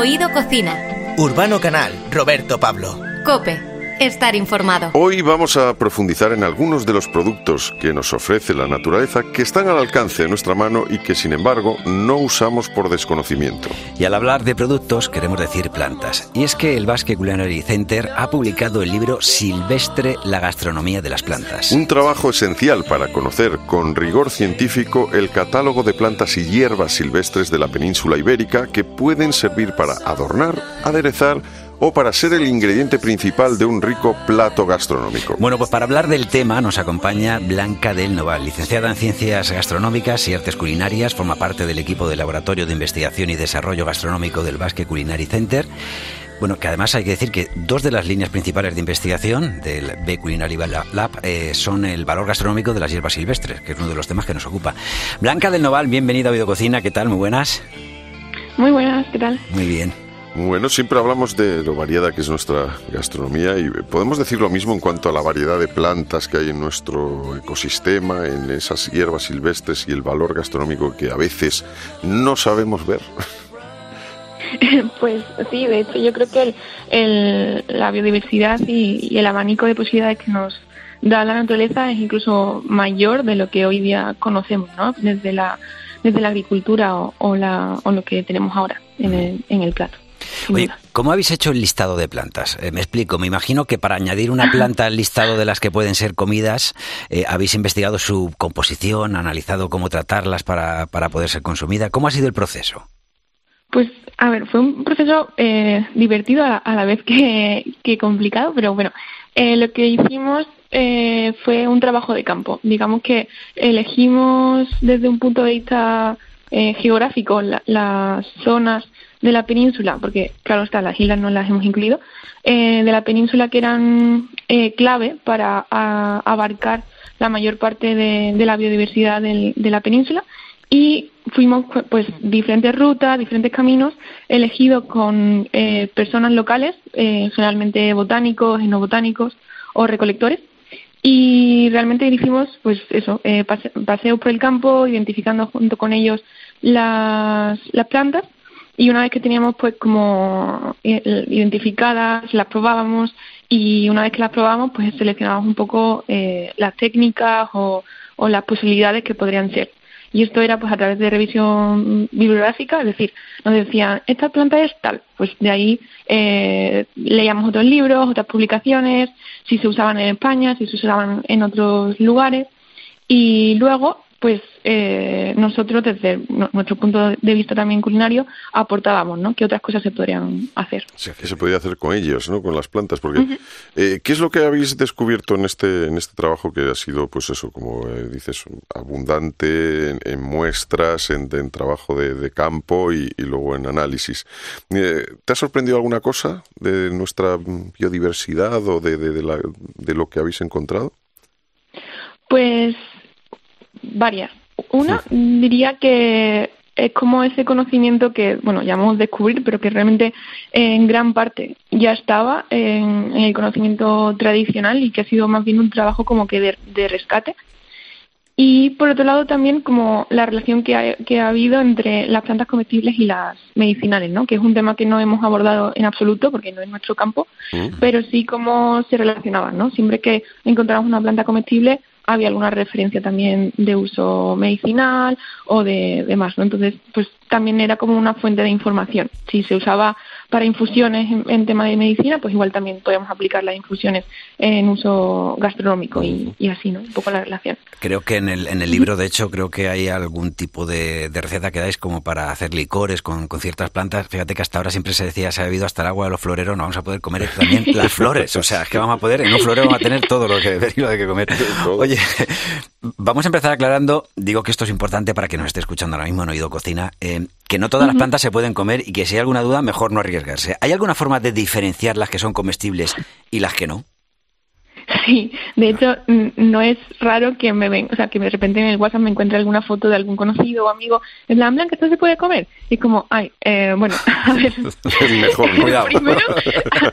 Oído Cocina. Urbano Canal, Roberto Pablo. Cope, estar informado. Hoy vamos a profundizar en algunos de los productos que nos ofrece la naturaleza que están al alcance de nuestra mano y que sin embargo no usamos por desconocimiento. Y al hablar de productos queremos decir plantas. Y es que el Basque Culinary Center ha publicado el libro Silvestre, la gastronomía de las plantas. Un trabajo esencial para conocer con rigor científico el catálogo de plantas y hierbas silvestres de la península ibérica que pueden servir para adornar, aderezar, o para ser el ingrediente principal de un rico plato gastronómico. Bueno, pues para hablar del tema nos acompaña Blanca del Noval, licenciada en Ciencias Gastronómicas y Artes Culinarias, forma parte del equipo de Laboratorio de Investigación y Desarrollo Gastronómico del Basque Culinary Center. Bueno, que además hay que decir que dos de las líneas principales de investigación del B Culinary Lab eh, son el valor gastronómico de las hierbas silvestres, que es uno de los temas que nos ocupa. Blanca del Noval, bienvenida a Videococina, ¿qué tal? Muy buenas. Muy buenas, ¿qué tal? Muy bien. Bueno, siempre hablamos de lo variada que es nuestra gastronomía y podemos decir lo mismo en cuanto a la variedad de plantas que hay en nuestro ecosistema, en esas hierbas silvestres y el valor gastronómico que a veces no sabemos ver. Pues sí, de hecho yo creo que el, la biodiversidad y, el abanico de posibilidades que nos da la naturaleza es incluso mayor de lo que hoy día conocemos, ¿no? Desde la, desde la agricultura o, la, o lo que tenemos ahora en el, en el plato. Oye, ¿cómo habéis hecho el listado de plantas? Eh, me explico, me imagino que para añadir una planta al listado de las que pueden ser comidas, eh, habéis investigado su composición, analizado cómo tratarlas para, para poder ser consumida. ¿Cómo ha sido el proceso? Pues, a ver, fue un proceso eh, divertido a, la vez que, que complicado, pero bueno, lo que hicimos fue un trabajo de campo. Digamos que elegimos desde un punto de vista geográfico las zonas de la península, porque claro está, las islas no las hemos incluido, eh, de la península que eran eh, clave para abarcar la mayor parte de, la biodiversidad de la península. Y fuimos pues diferentes rutas, diferentes caminos elegidos con eh, personas locales, generalmente botánicos, etnobotánicos o recolectores y realmente hicimos pues eso, paseos por el campo, identificando junto con ellos las, las plantas y una vez que teníamos pues como eh, identificadas, las probábamos y una vez que las probábamos pues seleccionábamos un poco eh, las técnicas o, o las posibilidades que podrían ser. Y esto era pues a través de revisión bibliográfica, es decir, nos decían, esta planta es tal, pues de ahí eh, leíamos otros libros, otras publicaciones, si se usaban en España, si se usaban en otros lugares, y luego pues eh, nosotros desde nuestro punto de vista también culinario aportábamos, ¿no? ¿Qué otras cosas se podrían hacer? ¿Qué se podía hacer con ellos, ¿no? Con las plantas, porque eh, ¿qué es lo que habéis descubierto en este en este trabajo que ha sido, pues eso, como eh, dices, abundante en, muestras, en, trabajo de, campo y, luego en análisis? ¿Te ha sorprendido alguna cosa de nuestra biodiversidad o de, de lo que habéis encontrado? Pues varias. Una, diría que es como ese conocimiento que, bueno, llamamos descubrir, pero que realmente en gran parte ya estaba en, el conocimiento tradicional y que ha sido más bien un trabajo como que de, rescate. Y por otro lado también como la relación que ha, que ha habido entre las plantas comestibles y las medicinales, ¿no? Que es un tema que no hemos abordado en absoluto porque no es nuestro campo, mm. pero sí cómo se relacionaban, ¿no? Siempre que encontramos una planta comestible había alguna referencia también de uso medicinal o de demás, ¿no? Entonces, pues también era como una fuente de información. Si se usaba para infusiones en, tema de medicina, pues igual también podíamos aplicar las infusiones en uso gastronómico y, así, ¿no? Un poco la relación. Creo que en el, en el libro, de hecho, creo que hay algún tipo de, receta que dais como para hacer licores con, con, ciertas plantas. Fíjate que hasta ahora siempre se decía, se ha bebido hasta el agua de los floreros, no vamos a poder comer también las flores. O sea, es que vamos a poder, en un florero vamos a tener todo lo que y lo que comer. Oye, vamos a empezar aclarando, digo que esto es importante para que nos esté escuchando ahora mismo en Oído Cocina, eh, que no todas las plantas se pueden comer y que si hay alguna duda, mejor no arriesgarse. ¿Hay alguna forma de diferenciar las que son comestibles y las que no? Sí, de hecho no es raro que me ven, o sea, que de repente en el WhatsApp me encuentre alguna foto de algún conocido o amigo en plan blanca, esto se puede comer. Y como, ay, eh, bueno, a ver. Mejor, cuidado. Primero,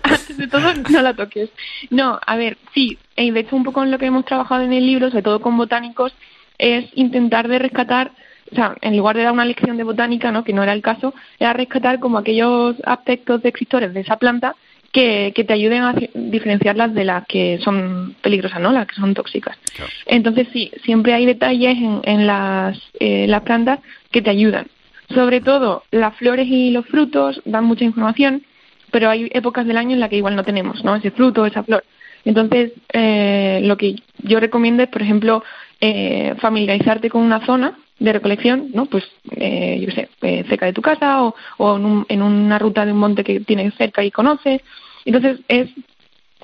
antes de todo, no la toques. No, a ver, sí, y de hecho un poco en lo que hemos trabajado en el libro, sobre todo con botánicos, es intentar de rescatar o sea, en lugar de dar una lección de botánica, ¿no? que no era el caso, era rescatar como aquellos aspectos descriptores de esa planta que, que te ayuden a diferenciarlas de las que son peligrosas, ¿no? Las que son tóxicas. Entonces sí, siempre hay detalles en, en las, eh, las plantas que te ayudan. Sobre todo, las flores y los frutos dan mucha información, pero hay épocas del año en las que igual no tenemos, ¿no? Ese fruto, esa flor. Entonces, eh, lo que yo recomiendo es, por ejemplo, eh, familiarizarte con una zona de recolección, ¿no? Pues, eh, yo sé, eh, cerca de tu casa o, o en, un, en, una ruta de un monte que tienes cerca y conoces. Entonces, es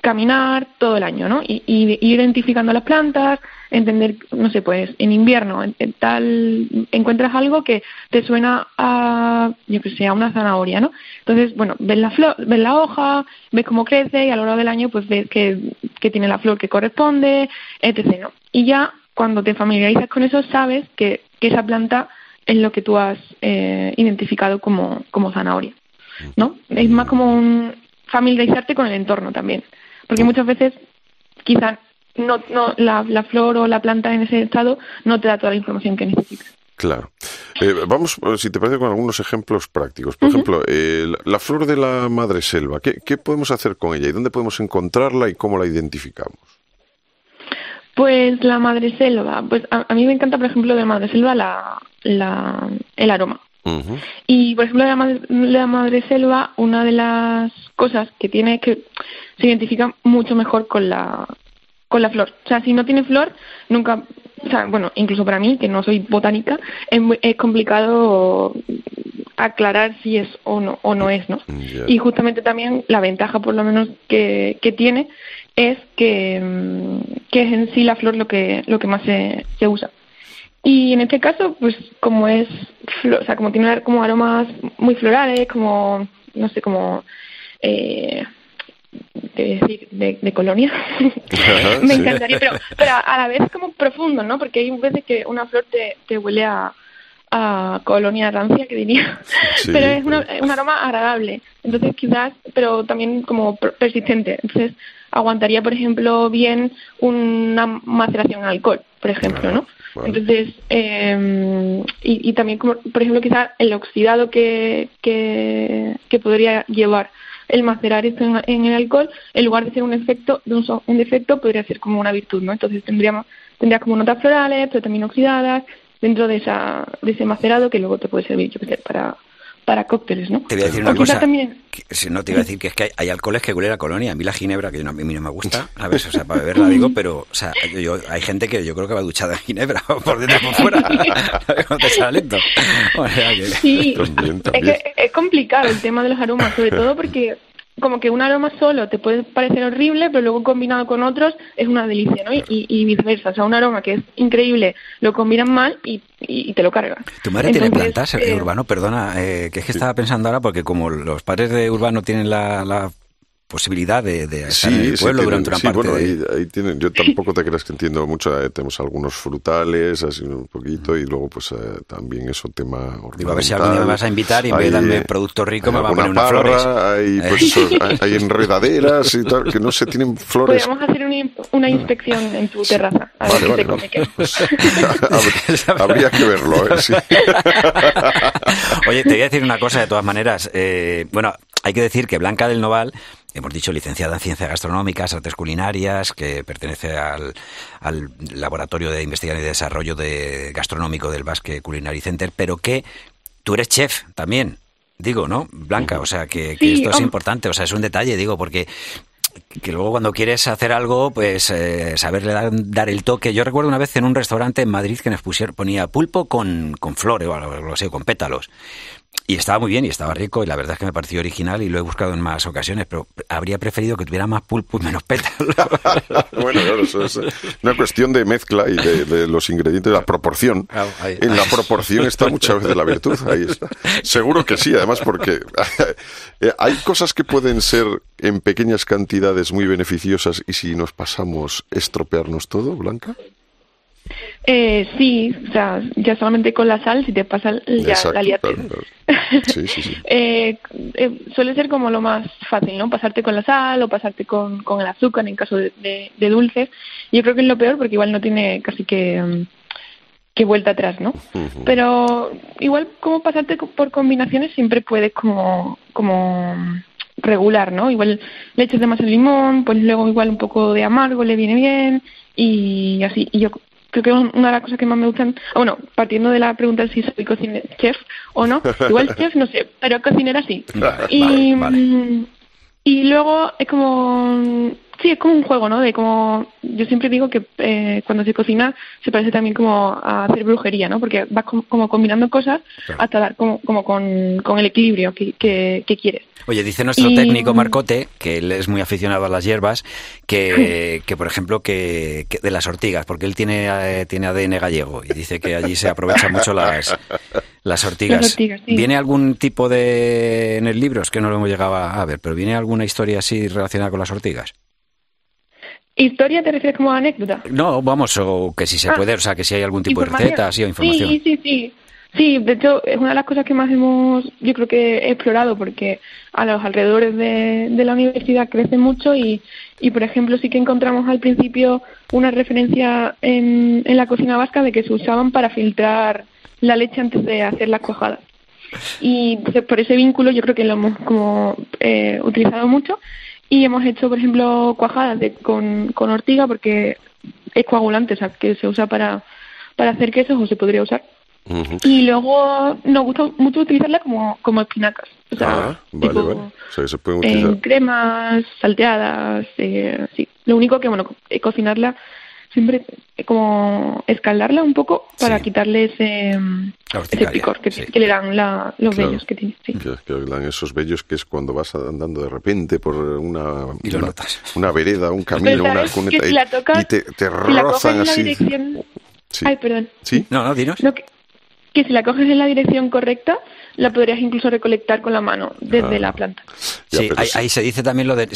caminar todo el año, ¿no? Y, y, ir identificando las plantas, entender, no sé, pues en invierno en, tal encuentras algo que te suena a, yo que sé, a una zanahoria, ¿no? Entonces, bueno, ves la flor, ves la hoja, ves cómo crece y a lo largo del año pues ves que, que tiene la flor que corresponde, etc. Y ya cuando te familiarizas con eso sabes que, que esa planta es lo que tú has eh, identificado como, como zanahoria, ¿no? Es más como un familiarizarte con el entorno también, porque muchas veces quizás no, no la, la flor o la planta en ese estado no te da toda la información que necesitas. Claro. Eh, vamos, si te parece, con algunos ejemplos prácticos. Por uh -huh. ejemplo, eh, la flor de la madre selva. ¿Qué, ¿Qué, podemos hacer con ella y dónde podemos encontrarla y cómo la identificamos? Pues la madre selva. Pues a, a mí me encanta, por ejemplo, de madre selva la, la, el aroma. Uh -huh. Y, por ejemplo, de la madre, la madre selva, una de las cosas que tiene es que se identifica mucho mejor con la, con la flor. O sea, si no tiene flor, nunca, o sea, bueno, incluso para mí, que no soy botánica, es, muy, es complicado aclarar si es o no, o no es, ¿no? Yeah. Y justamente también la ventaja, por lo menos, que, que tiene es que, que es en sí la flor lo que, lo que más se, se usa. Y en este caso, pues como es, o sea, como tiene como aromas muy florales, como, no sé, como... Eh, de decir, de, de colonia. me encantaría, pero, pero a la vez como profundo, ¿no? Porque hay veces que una flor te, te huele a, a colonia rancia, que diría. Sí, pero es una, un aroma agradable. Entonces quizás, pero también como persistente. Entonces aguantaría, por ejemplo, bien una maceración en alcohol, por ejemplo, ¿no? Entonces, eh, y, y, también, como, por ejemplo, quizás el oxidado que, que, que podría llevar el macerar esto en, en, el alcohol, en lugar de ser un efecto, de un, un defecto, podría ser como una virtud, ¿no? Entonces tendríamos, tendrías como notas florales, pero también oxidadas, dentro de esa, de ese macerado que luego te puede servir, yo qué sé, para para cócteles, ¿no? Te voy a decir una cosa. También... Que, si no, te iba a decir que es que hay, hay, alcoholes que huelen a colonia. A mí la ginebra, que a mí no me gusta, a veces, o sea, para beberla digo, pero, o sea, yo, hay gente que yo creo que va duchada en ginebra, por dentro y por fuera, cuando te sale lento. O sea, que... Sí, también, también. Es que es complicado el tema de los aromas, sobre todo porque como que un aroma solo te puede parecer horrible, pero luego combinado con otros es una delicia, ¿no? Y, y viceversa. O sea, un aroma que es increíble lo combinan mal y, y, te lo cargan. ¿Tu madre Entonces, tiene plantas, eh, Urbano? Perdona, eh, que es que sí. estaba pensando ahora, porque como los padres de Urbano tienen la, la posibilidad de, de estar sí, en el pueblo sí, durante una sí, parte bueno, de... ahí, ahí, tienen, yo tampoco te creas que entiendo mucho, eh, tenemos algunos frutales, así un poquito, y luego pues eh, también eso, tema Digo, a ver si algún día me vas a invitar y en vez de darme producto rico me va a poner unas parra, flores. Hay, pues, eso, hay, hay, enredaderas y tal, que no se tienen flores. Podríamos hacer una, una inspección en tu terraza, a ver vale, qué vale, te come pues, habría que verlo, ¿eh? Sí. Oye, te voy a decir una cosa de todas maneras. Eh, bueno, hay que decir que Blanca del Noval hemos dicho licenciada en ciencias gastronómicas, artes culinarias, que pertenece al, al, Laboratorio de Investigación y Desarrollo de Gastronómico del Basque Culinary Center, pero que tú eres chef también, digo, ¿no? Blanca, o sea, que, esto es importante, o sea, es un detalle, digo, porque que luego cuando quieres hacer algo, pues eh, saberle dar, dar, el toque. Yo recuerdo una vez en un restaurante en Madrid que nos pusieron, ponía pulpo con, con flores o algo así, con pétalos. Y estaba muy bien y estaba rico y la verdad es que me pareció original y lo he buscado en más ocasiones, pero habría preferido que tuviera más pulpo y menos pétalos. bueno, claro, eso es una cuestión de mezcla y de, de los ingredientes, de la proporción. Oh, ahí, en la proporción está muchas veces la virtud, ahí está. Seguro que sí, además porque hay cosas que pueden ser en pequeñas cantidades muy beneficiosas y si nos pasamos estropearnos todo, Blanca. Eh, sí, o sea, ya solamente con la sal, si te pasa ya Exacto, la liaste. Claro, claro. Sí, sí, sí. eh, eh, suele ser como lo más fácil, ¿no? Pasarte con la sal o pasarte con, con el azúcar en caso de, de, de dulces. Yo creo que es lo peor porque igual no tiene casi que... Um, que vuelta atrás, ¿no? Pero igual como pasarte por combinaciones siempre puedes como, como regular, ¿no? Igual le echas de más el limón, pues luego igual un poco de amargo le viene bien y así. Y yo creo que una de las cosas que más me gustan, bueno, partiendo de la pregunta de si soy cocinero, chef o no, igual chef no sé, pero cocinera sí. y, mm, y luego es como Sí, es como un juego, ¿no? De como yo siempre digo que eh, cuando se cocina se parece también como a hacer brujería, ¿no? Porque vas como, combinando cosas hasta dar como, como con, el equilibrio que, que, quieres. Oye, dice nuestro técnico Marcote, que él es muy aficionado a las hierbas, que, que por ejemplo, que, de las ortigas, porque él tiene, eh, tiene ADN gallego y dice que allí se aprovechan mucho las, las ortigas. ¿Viene algún tipo de, en el libro, es que no lo hemos llegado a ver, pero viene alguna historia así relacionada con las ortigas? ¿Historia te refieres como anécdota? No, vamos, o que si se ah, puede, o sea, que si hay algún tipo de receta, sí, o información. Sí, sí, sí. Sí, de hecho, es una de las cosas que más hemos, yo creo que he explorado, porque a los alrededores de, la universidad crece mucho y, y, por ejemplo, sí que encontramos al principio una referencia en, en la cocina vasca de que se usaban para filtrar la leche antes de hacer las cuajadas. Y por ese vínculo yo creo que lo hemos como eh, utilizado mucho y hemos hecho, por ejemplo, cuajadas de, con, con ortiga porque es coagulante, o sea, que se usa para, para hacer quesos o se podría usar. Y luego nos gusta mucho utilizarla como, como espinacas. O sea, ah, vale, vale. O sea, se pueden utilizar. En cremas, salteadas, eh, sí. Lo único que, bueno, cocinarla siempre como escaldarla un poco para quitarle ese, ese picor que, le dan la, los vellos que tiene. Sí. Que, le dan esos vellos que es cuando vas andando de repente por una, una, vereda, un camino, una cuneta y, te, te rozan así. Dirección... Ay, perdón. ¿Sí? No, no, dinos. que si la coges en la dirección correcta, la podrías incluso recolectar con la mano desde la planta. Sí, ahí, se dice también lo de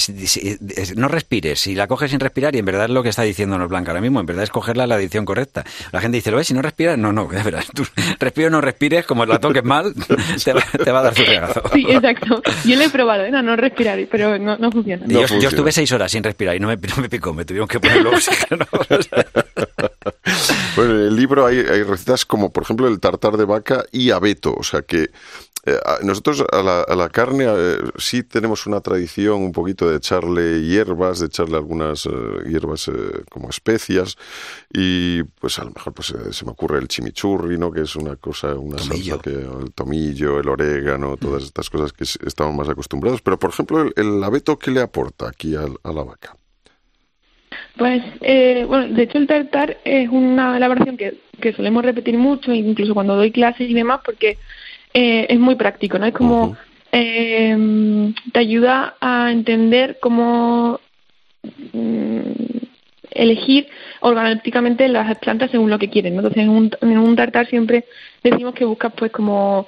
no respires, si la coges sin respirar y en verdad es lo que está diciéndonos Blanca ahora mismo, en verdad es cogerla a la dirección correcta. La gente dice, ¿lo ves? Si no respiras, no, no, ya verás, tú respiro o no respires, como la toques mal, te va, a dar su regazo. Sí, exacto. Yo lo he probado, ¿eh? no, respirar, pero no, no funciona. yo, estuve seis horas sin respirar y no me, no me picó, me tuvieron que poner oxígeno. bueno, en el libro hay, hay recetas como, por ejemplo, el tartar de vaca y abeto, o sea que eh, nosotros a la, carne eh, sí tenemos una tradición un poquito de echarle hierbas, de echarle algunas eh, hierbas como especias y pues a lo mejor pues se me ocurre el chimichurri, ¿no? Que es una cosa, una salsa que el tomillo, el orégano, todas estas cosas que estamos más acostumbrados. Pero por ejemplo el, abeto, ¿qué le aporta aquí a, la vaca? Pues, bueno, de hecho el tartar es una elaboración que, que solemos repetir mucho, incluso cuando doy clases y demás, porque eh, es muy práctico, ¿no? Es como eh, te ayuda a entender cómo mm, elegir organolépticamente las plantas según lo que quieren. ¿no? Entonces, en un, en un tartar siempre decimos que buscas pues como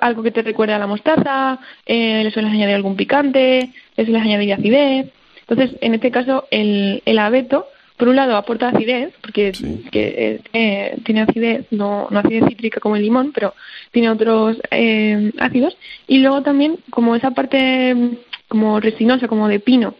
algo que te recuerde a la mostaza, eh, le sueles añadir algún picante, le sueles añadir acidez. Entonces, en este caso, el, el abeto por un lado aporta acidez, porque que, eh, tiene acidez, no, no acidez cítrica como el limón, pero tiene otros eh, ácidos, y luego también como esa parte mm, como resinosa, como de pino,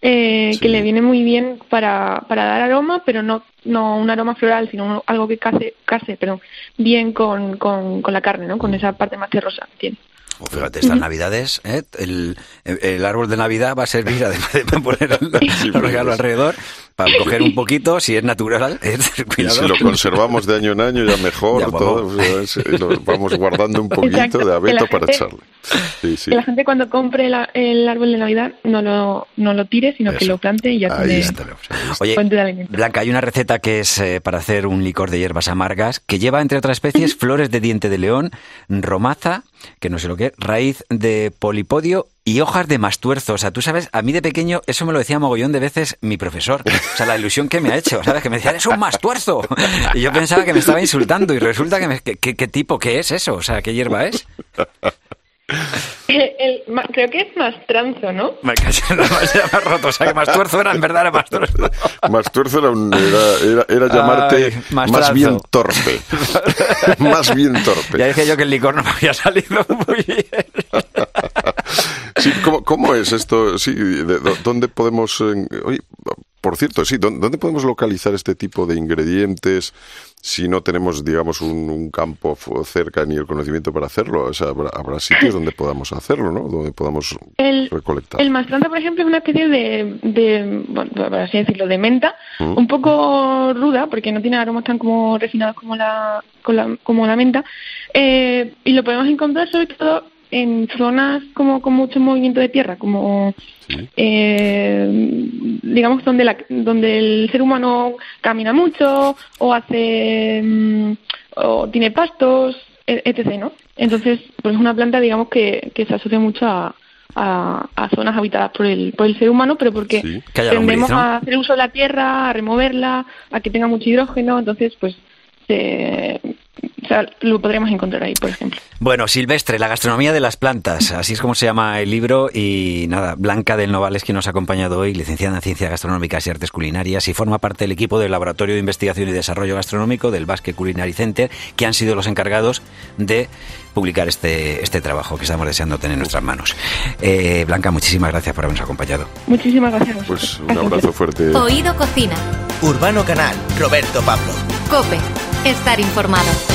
eh, que le viene muy bien para, para dar aroma, pero no, no un aroma floral, sino algo que case, case perdón, bien con, con, con la carne, ¿no? con esa parte más terrosa que tiene. Oh, fíjate, estas navidades, ¿eh? el, el, árbol de Navidad va a servir, además de poner el, regalo alrededor, para coger un poquito, si es natural. ¿eh? Y si lo conservamos de año en año, ya mejor. todo, lo vamos guardando un poquito de abeto para echarle. Sí, sí. Que la gente cuando compre el árbol de Navidad no lo, no lo tire, sino que lo plante y ya tiene Oye, Blanca, hay una receta que es eh, para hacer un licor de hierbas amargas que lleva, entre otras especies, flores de diente de león, romaza, que no sé lo que es, raíz de polipodio y hojas de mastuerzo. O sea, tú sabes, a mí de pequeño eso me lo decía mogollón de veces mi profesor. O sea, la ilusión que me ha hecho, ¿sabes? Que me decía, es un mastuerzo. Y yo pensaba que me estaba insultando y resulta que, me, ¿qué tipo, qué es eso? O sea, ¿qué hierba es? El, creo que es más tranzo, ¿no? Me no, roto, o sea que más tuerzo era en verdad era más tuerzo. Más tuerzo era, era, llamarte más, bien torpe. más bien torpe. Ya dije yo que el licor no me había salido muy bien. Sí, ¿cómo, ¿cómo, es esto? Sí, ¿Dónde podemos...? oye, por cierto, sí, ¿dónde podemos localizar este tipo de ingredientes si no tenemos, digamos, un, campo cerca ni el conocimiento para hacerlo? O sea, habrá, sitios donde podamos hacerlo, ¿no? Donde podamos recolectar. El mastranta, por ejemplo, es una especie de, de bueno, por así decirlo, de menta, un poco ruda, porque no tiene aromas tan como refinados como la, como la menta, eh, y lo podemos encontrar sobre todo en zonas como con mucho movimiento de tierra, como eh, digamos donde la, donde el ser humano camina mucho o hace mm, o tiene pastos, e, etc. ¿no? Entonces, pues es una planta, digamos que, que se asocia mucho a, a, zonas habitadas por el, por el ser humano, pero porque tendemos a hacer uso de la tierra, a removerla, a que tenga mucho hidrógeno, entonces pues se, o sea, lo podremos encontrar ahí, por ejemplo. Bueno, Silvestre, la gastronomía de las plantas, así es como se llama el libro. Y nada, Blanca del Noval es quien nos ha acompañado hoy, licenciada en Ciencias Gastronómicas y Artes Culinarias, y forma parte del equipo del Laboratorio de Investigación y Desarrollo Gastronómico del Basque Culinary Center, que han sido los encargados de publicar este, este trabajo que estamos deseando tener en nuestras manos. Eh, Blanca, muchísimas gracias por habernos acompañado. Muchísimas gracias. Pues un abrazo fuerte. Oído Cocina. Urbano Canal, Roberto Pablo. Cope, estar informado.